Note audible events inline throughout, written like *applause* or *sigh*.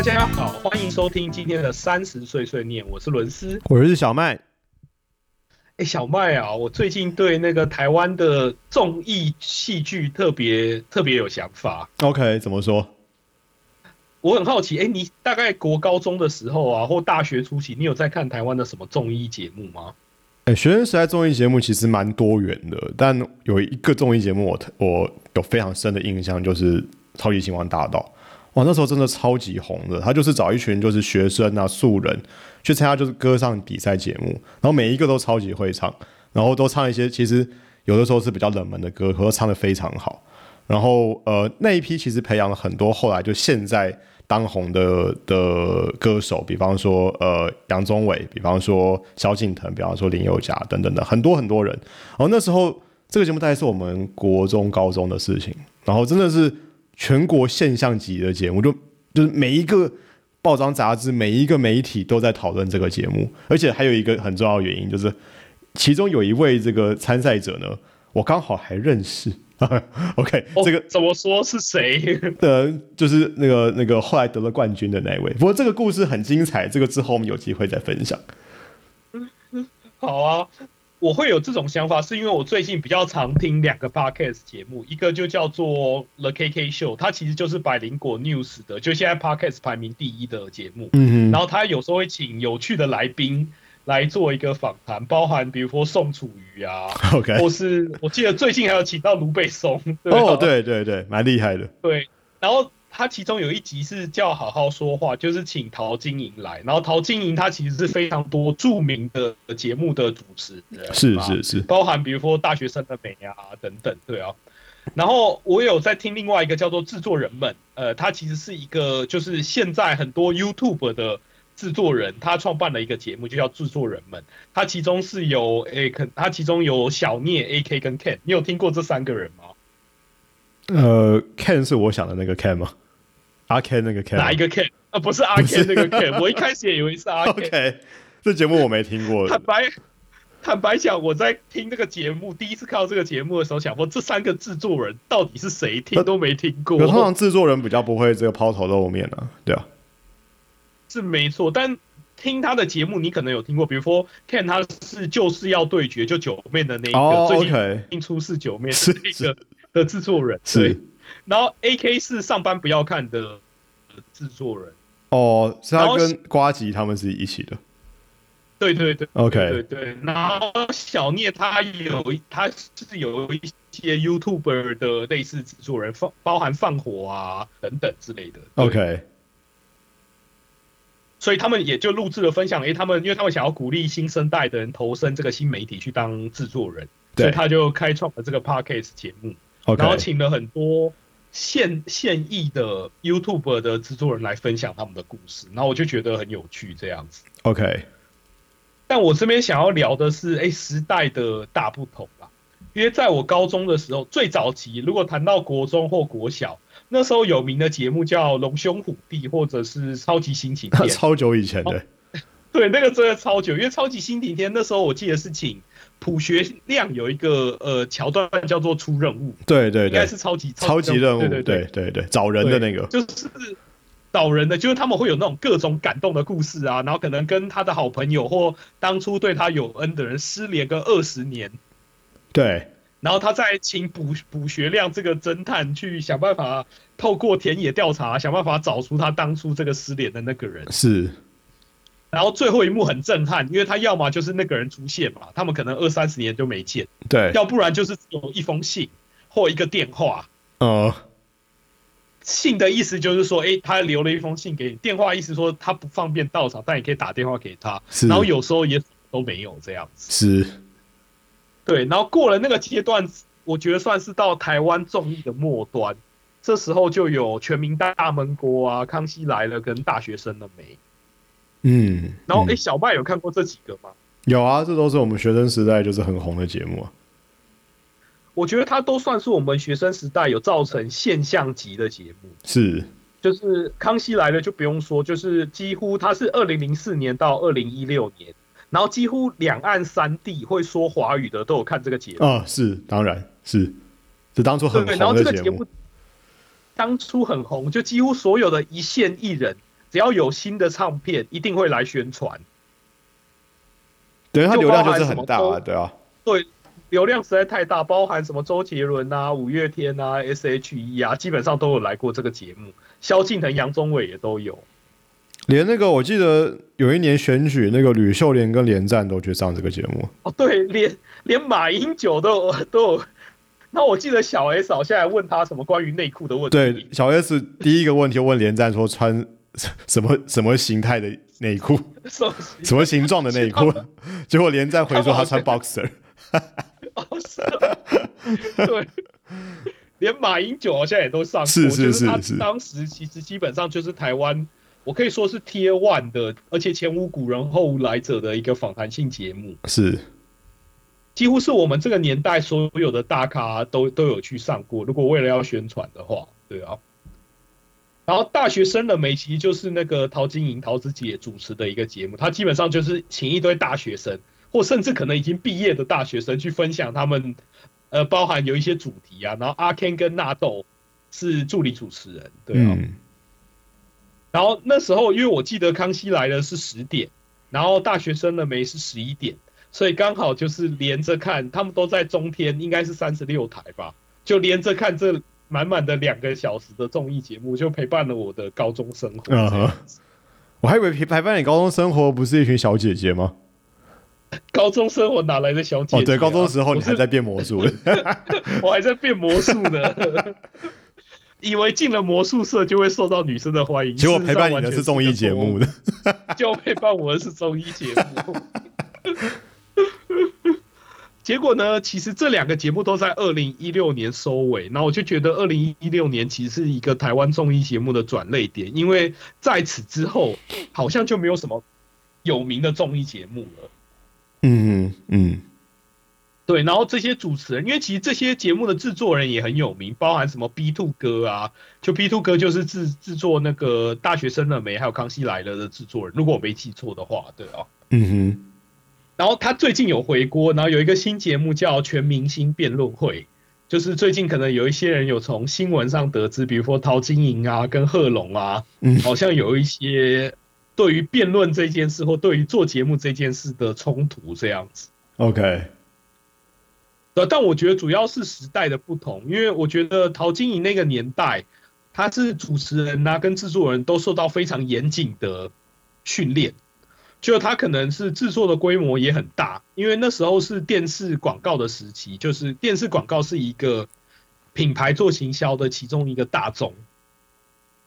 大家好，欢迎收听今天的三十岁碎念，我是伦斯。我是小麦。哎，小麦啊，我最近对那个台湾的综艺戏剧特别特别有想法。OK，怎么说？我很好奇，哎，你大概国高中的时候啊，或大学初期，你有在看台湾的什么综艺节目吗？哎、学生时代综艺节目其实蛮多元的，但有一个综艺节目我特我有非常深的印象，就是《超级星光大道》。哇，那时候真的超级红的，他就是找一群就是学生啊素人去参加就是歌唱比赛节目，然后每一个都超级会唱，然后都唱一些其实有的时候是比较冷门的歌，可是唱的非常好。然后呃那一批其实培养了很多后来就现在当红的的歌手，比方说呃杨宗纬，比方说萧敬腾，比方说林宥嘉等等的很多很多人。然后那时候这个节目大概是我们国中高中的事情，然后真的是全国现象级的节目，就就是每一个报章杂志、每一个媒体都在讨论这个节目，而且还有一个很重要的原因就是，其中有一位这个参赛者呢，我刚好还认识。*laughs* OK，、哦这个怎么说是谁？*laughs* 的，就是那个那个后来得了冠军的那一位。不过这个故事很精彩，这个之后我们有机会再分享。好啊，我会有这种想法，是因为我最近比较常听两个 podcast 节目，一个就叫做 The KK Show，它其实就是百灵果 News 的，就现在 podcast 排名第一的节目。嗯然后他有时候会请有趣的来宾来做一个访谈，包含比如说宋楚瑜啊，，OK，或是我记得最近还有请到卢贝松。哦，对对对，蛮厉害的。对，然后他其中有一集是叫好好说话，就是请陶晶莹来，然后陶晶莹她其实是非常多著名的节目的主持人，是是是，包含比如说大学生的美啊等等，对啊。然后我有在听另外一个叫做制作人们，呃，他其实是一个就是现在很多 YouTube 的制作人，他创办了一个节目，就叫制作人们。他其中是有诶，可他其中有小聂、AK 跟 Ken，你有听过这三个人吗？呃，Ken 是我想的那个 Ken 吗？阿 Ken 那个 Ken？哪一个 Ken？啊，不是阿 Ken 那个 Ken，我一开始也以为是阿 *laughs* Ken。？OK，这节目我没听过坦。白坦白讲，我在听这个节目，第一次看到这个节目的时候，想说这三个制作人到底是谁，听都没听过。可通常制作人比较不会这个抛头露面啊，对啊。是没错，但听他的节目，你可能有听过，比如说 Ken 他是就是要对决就九面的那一个，哦最近新出世九面是的那个 *laughs* 的制作人，是。然后 AK 是上班不要看的制作人，哦，是他跟瓜吉他们是一起的。对对对 OK 对对。然后小聂他有一他是有一些 YouTuber 的类似制作人，放包含放火啊等等之类的。OK，所以他们也就录制了分享，诶，他们因为他们想要鼓励新生代的人投身这个新媒体去当制作人，所以他就开创了这个 podcast 节目，然后请了很多现现役的 YouTube 的制作人来分享他们的故事，然后我就觉得很有趣这样子。OK，但我这边想要聊的是，诶，时代的大不同啦。因为在我高中的时候，最早期如果谈到国中或国小，那时候有名的节目叫《龙兄虎弟》或者是《超级星期天》，*laughs* 超久以前的。对，那个真的超久，因为超级星期天那时候我记得是请朴学亮有一个呃桥段叫做出任务，对对对，应该是超级超级任务，对对对。对对，找人的那个。就是找人的，就是他们会有那种各种感动的故事啊，然后可能跟他的好朋友或当初对他有恩的人失联个二十年，对，然后他再请卜卜学亮这个侦探去想办法透过田野调查，想办法找出他当初这个失联的那个人。是，然后最后一幕很震撼，因为他要么就是那个人出现嘛，他们可能二三十年都没见，对，要不然就是有一封信或一个电话。呃，信的意思就是说，诶，他留了一封信给你；电话意思说他不方便到场，但你可以打电话给他。是然后有时候也都没有这样子。是，对，然后过了那个阶段，我觉得算是到台湾综艺的末端。这时候就有《全民大闷锅》啊，《康熙来了》跟《大学生的美》。嗯，然后，嗯诶，小麦有看过这几个吗？有啊，这都是我们学生时代就是很红的节目啊。我觉得它都算是我们学生时代有造成现象级的节目。是，就是《康熙来了》就不用说，就是几乎它是二零零四年到二零一六年，然后几乎两岸三地会说华语的都有看这个节目。啊，是，当然是，这当初很对，然后红的节目这个节目。当初很红，就几乎所有的一线艺人只要有新的唱片，一定会来宣传。对，它就流量就是很大啊，对啊，对，流量实在太大，包含什么周杰伦啊、五月天啊、S.H.E 啊，基本上都有来过这个节目。萧敬腾、杨宗纬也都有。连那个我记得有一年选举，那个吕秀莲跟连战都去上这个节目。哦，对，连连马英九都有都有。那我记得小 S 好像还问他什么关于内裤的问题。对，小 S 第一个问题问连战说穿 *laughs* 什么什么形态的内裤，什么形状的内裤，*laughs* 结果连战回说他穿 boxer。*laughs* 对，连马英九好像也都上过，是是是是是。当时其实基本上就是台湾，我可以说是 Tier One 的，而且前无古人后无来者的一个访谈性节目，是，几乎是我们这个年代所有的大咖都都有去上过。如果为了要宣传的话，对啊。然后大学生的美其实就是那个陶晶莹、陶子姐主持的一个节目，他基本上就是请一堆大学生，或甚至可能已经毕业的大学生去分享他们，呃，包含有一些主题啊。然后阿 Ken 跟纳豆是助理主持人，对啊。嗯，然后那时候因为我记得康熙来了是十点，然后大学生的美是十一点，所以刚好就是连着看，他们都在中天，应该是三十六台吧，就连着看这满满的两个小时的综艺节目，就陪伴了我的高中生活。嗯哼。我还以为陪陪伴你高中生活不是一群小姐姐吗？高中生活哪来的小姐姐、啊？哦，对，高中的时候你还在变魔术。*laughs* 我还在变魔术呢，以为进了魔术社就会受到女生的欢迎，结果陪伴你的是综艺节目的。就陪伴我的是综艺节目。*laughs* 结果呢，其实这两个节目都在二零一六年收尾，那我就觉得二零一六年其实是一个台湾综艺节目的转类点，因为在此之后好像就没有什么有名的综艺节目了。嗯嗯对，然后这些主持人，因为其实这些节目的制作人也很有名，包含什么 B Two 哥啊，就 B Two 哥就是制制作那个大学生了没，还有康熙来了的制作人，如果我没记错的话，对啊。嗯哼，然后他最近有回锅，然后有一个新节目叫《全明星辩论会》，就是最近可能有一些人有从新闻上得知，比如说陶晶莹啊跟贺龙啊，嗯。好像有一些对于辩论这件事或对于做节目这件事的冲突这样子。，OK，呃，但我觉得主要是时代的不同，因为我觉得陶晶莹那个年代，他是主持人啊、跟制作人都受到非常严谨的训练，就它可能是制作的规模也很大，因为那时候是电视广告的时期，就是电视广告是一个品牌做行销的其中一个大宗。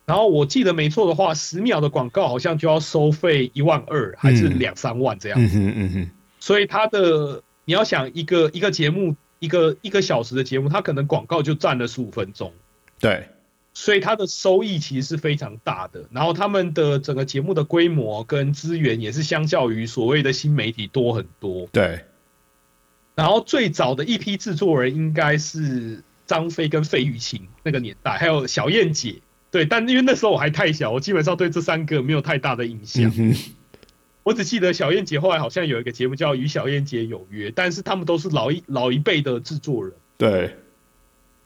然后我记得没错的话，十秒的广告好像就要收费一万二还是嗯两三万这样。嗯哼嗯哼，所以它的你要想一个一个节目一个一个小时的节目，它可能广告就占了十五分钟，对，所以它的收益其实是非常大的。然后他们的整个节目的规模跟资源也是相较于所谓的新媒体多很多。对，然后最早的一批制作人应该是张飞跟费玉清那个年代，还有小燕姐。对，但因为那时候我还太小，我基本上对这三个没有太大的印象。嗯，我只记得小燕姐后来好像有一个节目叫《与小燕姐有约》，但是他们都是老一老一辈的制作人。对，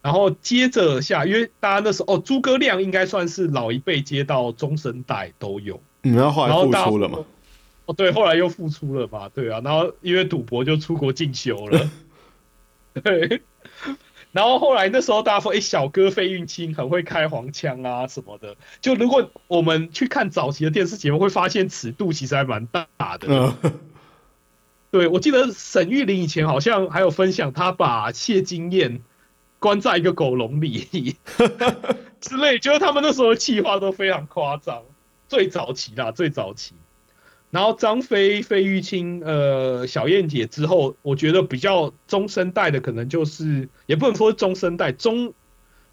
然后接着下，因为大家那时候哦，诸葛亮应该算是老一辈接到中生代都有。嗯，然后后来复出了嘛，哦，对，后来又复出了嘛，对啊，然后因为赌博就出国进修了。*laughs* 对，然后后来那时候大家说，哎，小哥费玉清很会开黄腔啊什么的。就如果我们去看早期的电视节目，会发现尺度其实还蛮大的。嗯，对，我记得沈玉琳以前好像还有分享，她把谢金燕关在一个狗笼里 *laughs* 之类，就是他们那时候的企划都非常夸张，最早期啦，最早期。然后张飞、费玉清、呃小燕姐之后，我觉得比较中生代的可能就是，也不能说中生代，中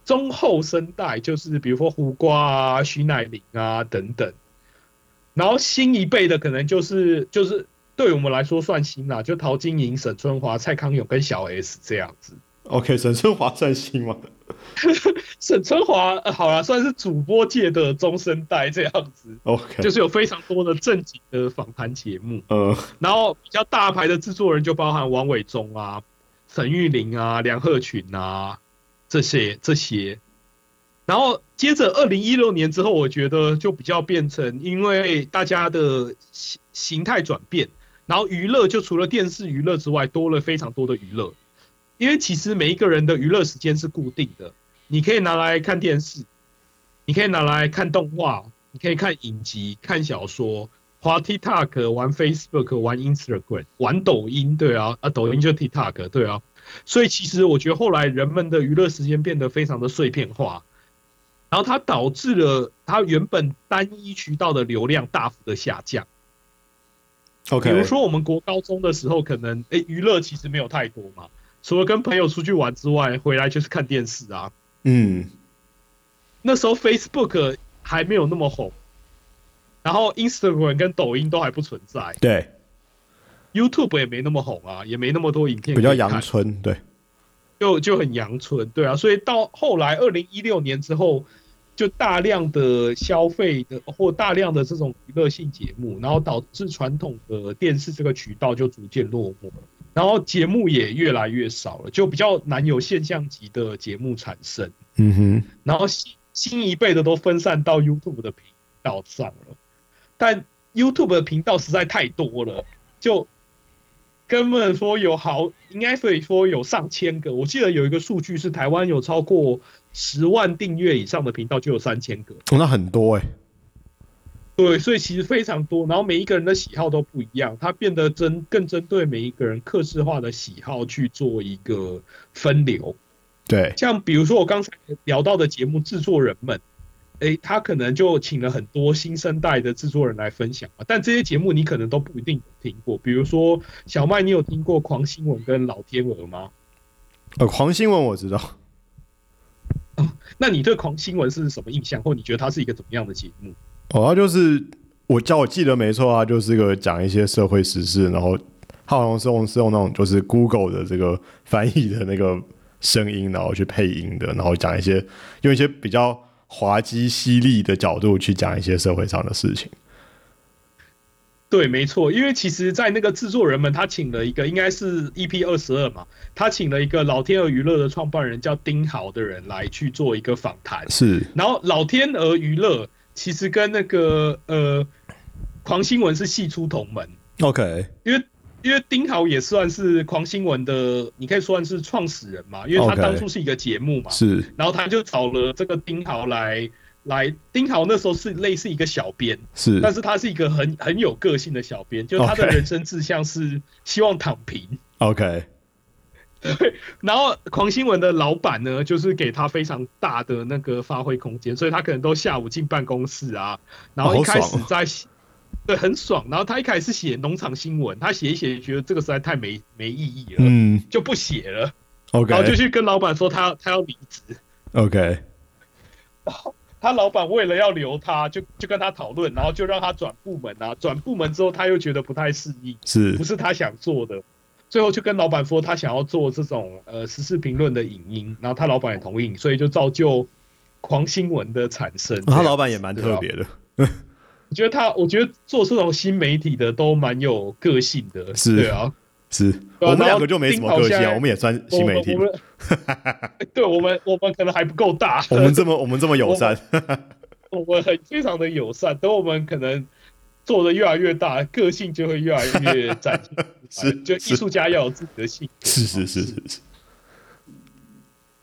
中后生代就是比如说胡瓜啊、徐乃麟啊等等。然后新一辈的可能就是就是对我们来说算新啦，就陶晶莹、沈春华、蔡康永跟小 S 这样子。OK，沈春华算新吗？*laughs* 沈春华、呃好了，算是主播界的中生代这样子，OK，就是有非常多的正经的访谈节目。呃，然后比较大牌的制作人就包含王伟忠啊、沈玉玲啊、梁鹤群啊这些这些。然后接着二零一六年之后，我觉得就比较变成，因为大家的形形态转变，然后娱乐就除了电视娱乐之外，多了非常多的娱乐。因为其实每一个人的娱乐时间是固定的，你可以拿来看电视，你可以拿来看动画，你可以看影集、看小说、滑 TikTok、玩 Facebook、玩 Instagram、玩抖音，对啊，啊，抖音就 TikTok，对啊。所以其实我觉得后来人们的娱乐时间变得非常的碎片化，然后它导致了它原本单一渠道的流量大幅的下降。OK，比如说我们国高中的时候，可能诶娱乐其实没有太多嘛，除了跟朋友出去玩之外，回来就是看电视啊。嗯，那时候 Facebook 还没有那么红，然后 Instagram 跟抖音都还不存在。对，，YouTube 也没那么红啊，也没那么多影片比较阳春，对，就就很阳春，对啊，所以到后来二零一六年之后，就大量的消费的或大量的这种娱乐性节目，然后导致传统的电视这个渠道就逐渐落寞，然后节目也越来越少了，就比较难有现象级的节目产生，嗯哼，然后新新一辈的都分散到 YouTube 的频道上了，但 YouTube 的频道实在太多了，就根本说有好，应该可以说有上千个。我记得有一个数据是台湾有超过十万订阅以上的频道就有三千个，哦，那很多哎、对，所以其实非常多。然后每一个人的喜好都不一样，它变得针更针对每一个人克制化的喜好去做一个分流。对，像比如说我刚才聊到的节目制作人们，诶，他可能就请了很多新生代的制作人来分享嘛，但这些节目你可能都不一定有听过。比如说小麦，你有听过狂新闻跟老天鹅吗？呃，狂新闻我知道，*laughs* 那你对狂新闻是什么印象，或你觉得它是一个怎么样的节目？哦，他就是我叫我记得没错啊，就是个讲一些社会时事，然后他好像是用是用那种就是 Google 的这个翻译的那个声音，然后去配音的，然后讲一些用一些比较滑稽犀利的角度去讲一些社会上的事情。对，没错，因为其实，在那个制作人们，他请了一个应该是 EP 二十二嘛，他请了一个老天鹅娱乐的创办人叫丁豪的人来去做一个访谈。是，然后老天鹅娱乐其实跟那个呃狂新闻是系出同门，OK，因为因为丁豪也算是狂新闻的，你可以算是创始人嘛，因为他当初是一个节目嘛是。然后他就找了这个丁豪来来，丁豪那时候是类似一个小编，是。但是他是一个很很有个性的小编，就他的人生志向是希望躺平。OK，*laughs* 然后狂新闻的老板呢，就是给他非常大的那个发挥空间，所以他可能都下午进办公室啊，然后一开始在写，对，很爽。然后他一开始写农场新闻，他写一写觉得这个实在太没没意义了，嗯。就不写了，OK，然后就去跟老板说他要他要离职。OK，然后他老板为了要留他，就就跟他讨论，然后就让他转部门啊，转部门之后他又觉得不太适应，是。不是他想做的，最后就跟老板说他想要做这种呃时事评论的影音，然后他老板也同意，所以就造就狂新闻的产生。他老板也蛮特别的，我觉得他，我觉得做这种新媒体的都蛮有个性的，是对啊。是。我们两个就没什么个性啊，我们也算新媒体。对我们 *laughs* 我们可能还不够大，我们这么我们这么友善，*laughs* 我们很非常的友善，等我们可能做的越来越大，个性就会越来越展现是就艺术家要有自己的性格，是是是是是，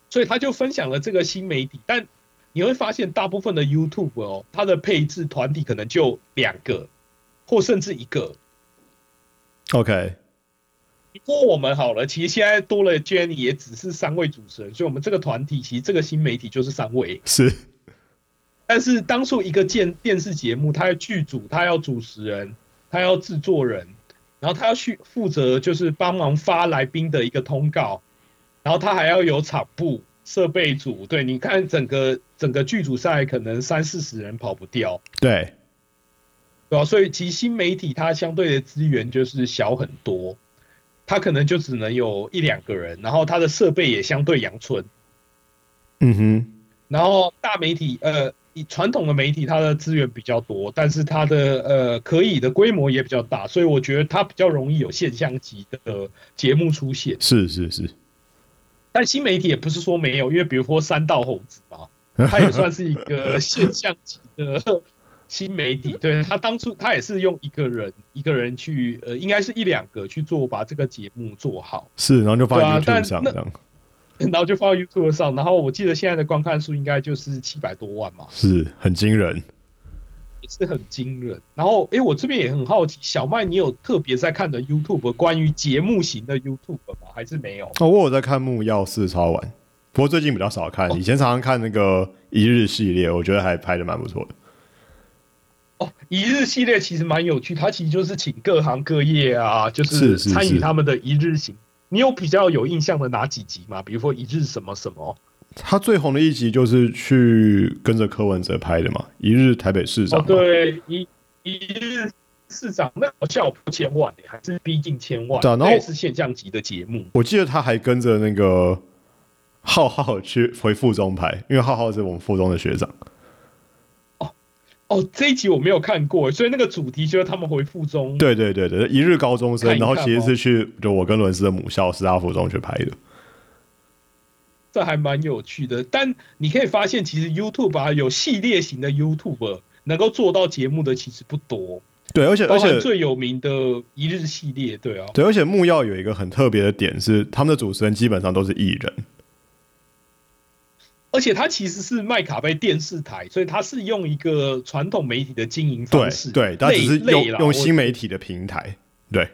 所以他就分享了这个新媒体，但你会发现大部分的 YouTube 哦，它的配置团体可能就两个，或甚至一个。OK，说我们好了，其实现在多了 Jenny 也只是三位主持人，所以我们这个团体其实这个新媒体就是三位。是。但是当初一个电电视节目，它要剧组，它要主持人，它要制作人，然后他要去负责就是帮忙发来宾的一个通告，然后他还要有场部、设备组。对，你看整个整个剧组赛可能三四十人跑不掉，对，对吧、所以其实新媒体它相对的资源就是小很多，它可能就只能有一两个人，然后它的设备也相对阳春。嗯哼，然后大媒体，呃，以传统的媒体，它的资源比较多，但是它的呃可以的规模也比较大，所以我觉得它比较容易有现象级的节目出现。是是是，但新媒体也不是说没有，因为比如说三道猴子嘛，他也算是一个 *laughs* 现象级的新媒体。对他当初他也是用一个人一个人去呃，应该是一两个去做把这个节目做好，是，然后就发在对啊 YouTube 但那上这样，然后就放到 YouTube 上。然后我记得现在的观看数应该就是七百多万嘛，是很惊人。也是很惊人。然后诶，我这边也很好奇，小麦你有特别在看的 YouTube 关于节目型的 YouTube 吗？还是没有？哦，我有在看木曜四超玩，不过最近比较少看，哦以前常常看那个一日系列，我觉得还拍的蛮不错的。哦，一日系列其实蛮有趣，它其实就是请各行各业啊，就是参与他们的一日行。你有比较有印象的哪几集吗？比如说一日什么什么？他最红的一集就是去跟着柯文哲拍的嘛，一日台北市长哦，对，一一日市长那好像有破千万耶，还是逼近千万，对啊然后是现象级的节目。我记得他还跟着那个浩浩去回附中拍，因为浩浩是我们附中的学长。哦，这一集我没有看过，所以那个主题就是他们回附中。对对对对，一日高中生，看看然后其实哦是去就我跟伦斯的母校师大附中去拍的。这还蛮有趣的。但你可以发现，其实 YouTube 啊，有系列型的 YouTube 能够做到节目的其实不多，对，而且而且最有名的一日系列，对啊。对，而且木曜有一个很特别的点是，他们的主持人基本上都是艺人。而且它其实是麦卡贝电视台，所以它是用一个传统媒体的经营方式，对，他只是用用新媒体的平台。对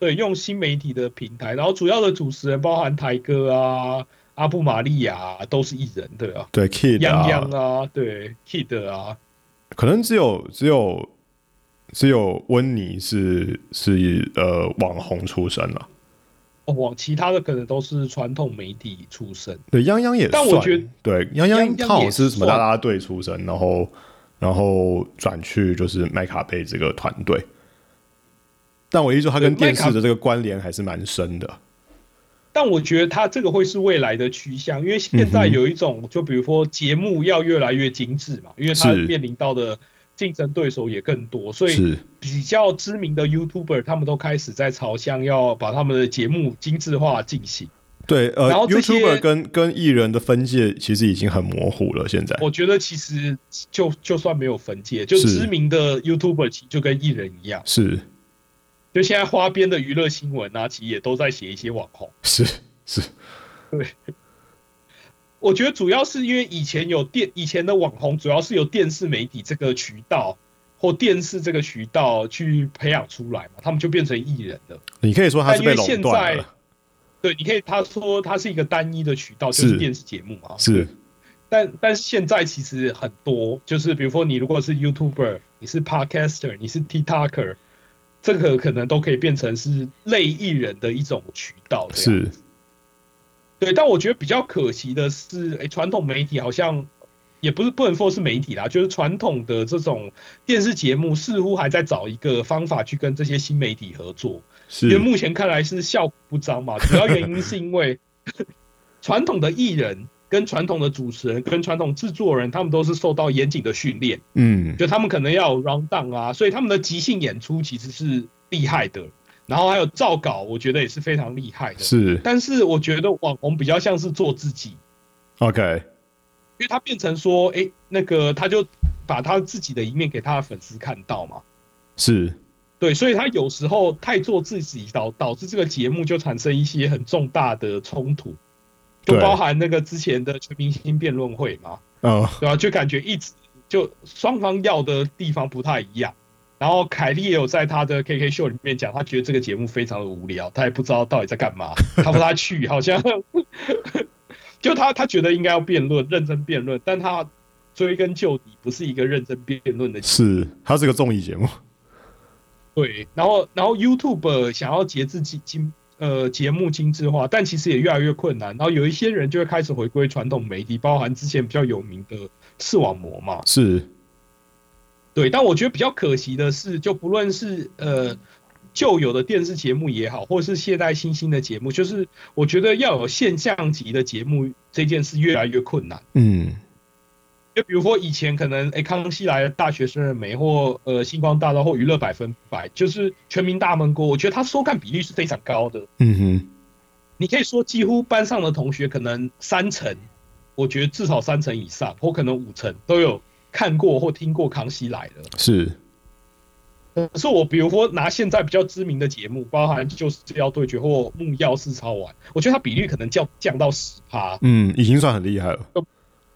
对用新媒体的平台，然后主要的主持人包含台哥啊、阿布玛利亚、啊、都是艺人，对啊，对，Kid 泱啊，泱啊，对，Kid 啊，可能只有只有只有温妮是是呃网红出身了。哦，往其他的可能都是传统媒体出身。对，央央也算，但我觉得对泱泱泱泱他好是什么算啦啦队出身，然后然后转去就是麦卡贝这个团队。但我一说他跟电视的这个关联还是蛮深的。但我觉得他这个会是未来的趋向，因为现在有一种，就比如说节目要越来越精致嘛，因为他面临到的竞争对手也更多，所以比较知名的 YouTuber 他们都开始在朝向要把他们的节目精致化进行。对，呃然后，YouTuber 跟跟艺人的分界其实已经很模糊了。现在我觉得其实就就算没有分界，就知名的 YouTuber 其实就跟艺人一样，是就现在花边的娱乐新闻啊，其实也都在写一些网红。是是，我觉得主要是因为以前有电，以前的网红主要是由电视媒体这个渠道或电视这个渠道去培养出来嘛，他们就变成艺人了。你可以说他是被垄断了，对，你可以他说他是一个单一的渠道，就是是电视节目嘛。是但但是现在其实很多，就是比如说你如果是 YouTuber，你是 Podcaster，你是 TikToker，这个可能都可以变成是类艺人的一种渠道。是对，但我觉得比较可惜的是，哎，传统媒体好像也不是不能说是媒体啦，就是传统的这种电视节目似乎还在找一个方法去跟这些新媒体合作，因为目前看来是效果不彰嘛。主要原因是因为 *laughs* 传统的艺人、跟传统的主持人、跟传统制作人，他们都是受到严谨的训练，嗯就他们可能要有 round down 啊，所以他们的即兴演出其实是厉害的。然后还有照稿，我觉得也是非常厉害的。是。但是我觉得网红比较像是做自己，OK。因为他变成说，哎、那个他就把他自己的一面给他的粉丝看到嘛。是。对，所以他有时候太做自己，导导致这个节目就产生一些很重大的冲突，就包含那个之前的全明星辩论会嘛，嗯对吧、就感觉一直就双方要的地方不太一样。然后凯莉也有在他的 KK 秀里面讲，他觉得这个节目非常的无聊，他也不知道到底在干嘛。他说他去 *laughs* 好像，*laughs* 就他他觉得应该要辩论，认真辩论，但他追根究底不是一个认真辩论的节目是，他是个综艺节目，对，然后然后 YouTube 想要节制精精呃节目精致化，但其实也越来越困难。然后有一些人就会开始回归传统媒体，包含之前比较有名的视网膜嘛。是对，但我觉得比较可惜的是，就不论是呃旧有的电视节目也好，或者是现代新兴的节目，就是我觉得要有现象级的节目这件事越来越困难。嗯就比如说以前可能哎、诶康熙来了、大学生了没，或呃星光大道或娱乐百分百，就是全民大闷锅，我觉得它收看比例是非常高的。嗯哼你可以说几乎班上的同学可能三成我觉得至少三成以上，或可能五成都有看过或听过《康熙来了》。是，可是我比如说拿现在比较知名的节目，包含《就是要对决》或《木曜四超玩》，我觉得它比率可能降降到十趴，嗯，已经算很厉害了。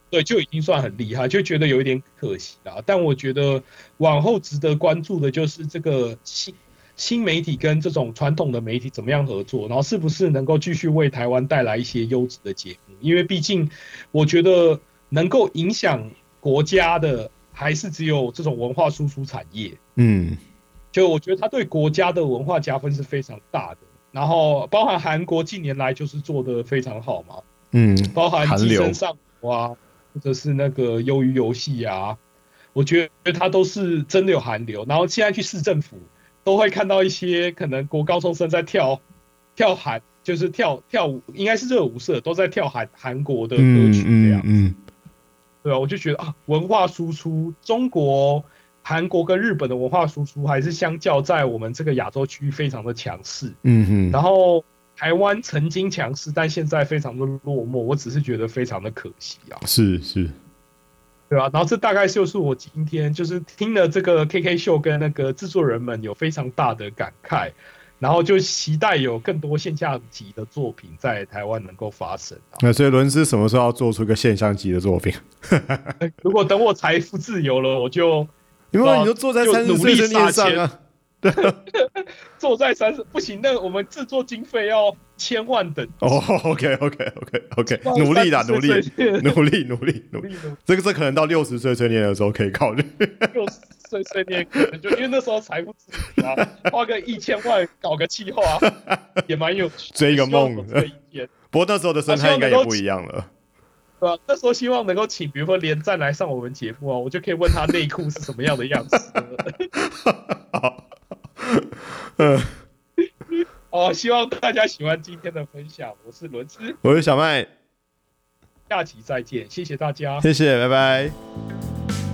对，就已经算很厉害，就觉得有一点可惜啦。但我觉得往后值得关注的就是这个新新媒体跟这种传统的媒体怎么样合作，然后是不是能够继续为台湾带来一些优质的节目？因为毕竟我觉得能够影响国家的还是只有这种文化输出产业。嗯，就我觉得它对国家的文化加分是非常大的。然后包含韩国近年来就是做的非常好嘛，嗯，包含寄韩流生上流啊，或者是那个鱿鱼游戏啊，我觉得它都是真的有韩流。然后现在去市政府都会看到一些可能国高中生在跳跳韩，就是跳跳舞，应该是热舞社都在跳韩韩国的歌嗯曲这样。嗯嗯，对啊，我就觉得啊，文化输出，中国、韩国跟日本的文化输出还是相较在我们这个亚洲区域非常的强势。嗯哼，然后台湾曾经强势，但现在非常的落寞，我只是觉得非常的可惜啊，是是，对吧、然后这大概就是我今天就是听了这个 KK 秀跟那个制作人们有非常大的感慨，然后就期待有更多现象级的作品在台湾能够发生啊。那所以伦斯什么时候要做出一个现象级的作品？*laughs* 如果等我财富自由了，我就因为你就坐在就三十岁的努力撒念上啊，*laughs* 坐在三十不行，那我们制作经费要千万等。哦，OK OK OK OK，努力啦，努力，努力，努力，努力。努力努力这个这可能到六十岁成年的时候可以考虑。*laughs* 六十岁岁年可能就因为那时候财富自由啊，花个一千万搞个气候啊也蛮有趣，追一 *laughs* 个梦不过那时候的生态应该也不一样了。对吧？那时候希望能够请，比如说连战来上我们节目啊，我就可以问他内裤是什么样的样子。好，嗯，*laughs* 哦，希望大家喜欢今天的分享，我是伦斯，我是小麦，下期再见，谢谢大家。谢谢，拜拜。